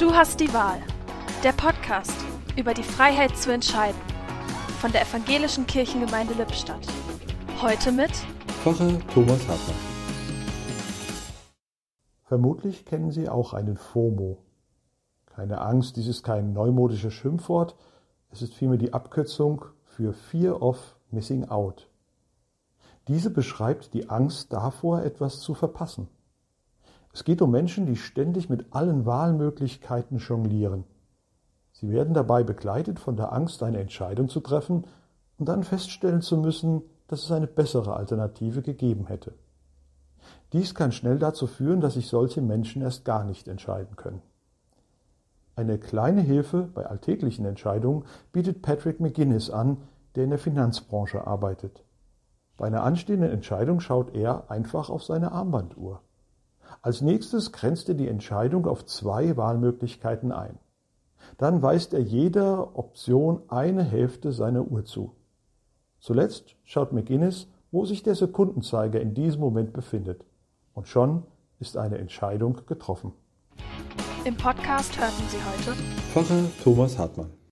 Du hast die Wahl. Der Podcast über die Freiheit zu entscheiden. Von der Evangelischen Kirchengemeinde Lippstadt. Heute mit Pfarrer Thomas Hartmann. Vermutlich kennen Sie auch einen FOMO. Keine Angst, dies ist kein neumodisches Schimpfwort, es ist vielmehr die Abkürzung für Fear of Missing Out. Diese beschreibt die Angst davor, etwas zu verpassen. Es geht um Menschen, die ständig mit allen Wahlmöglichkeiten jonglieren. Sie werden dabei begleitet von der Angst, eine Entscheidung zu treffen und dann feststellen zu müssen, dass es eine bessere Alternative gegeben hätte. Dies kann schnell dazu führen, dass sich solche Menschen erst gar nicht entscheiden können. Eine kleine Hilfe bei alltäglichen Entscheidungen bietet Patrick McGuinness an, der in der Finanzbranche arbeitet. Bei einer anstehenden Entscheidung schaut er einfach auf seine Armbanduhr. Als nächstes grenzt er die Entscheidung auf zwei Wahlmöglichkeiten ein. Dann weist er jeder Option eine Hälfte seiner Uhr zu. Zuletzt schaut McGuinness, wo sich der Sekundenzeiger in diesem Moment befindet. Und schon ist eine Entscheidung getroffen. Im Podcast hörten Sie heute Pfarrer Thomas Hartmann.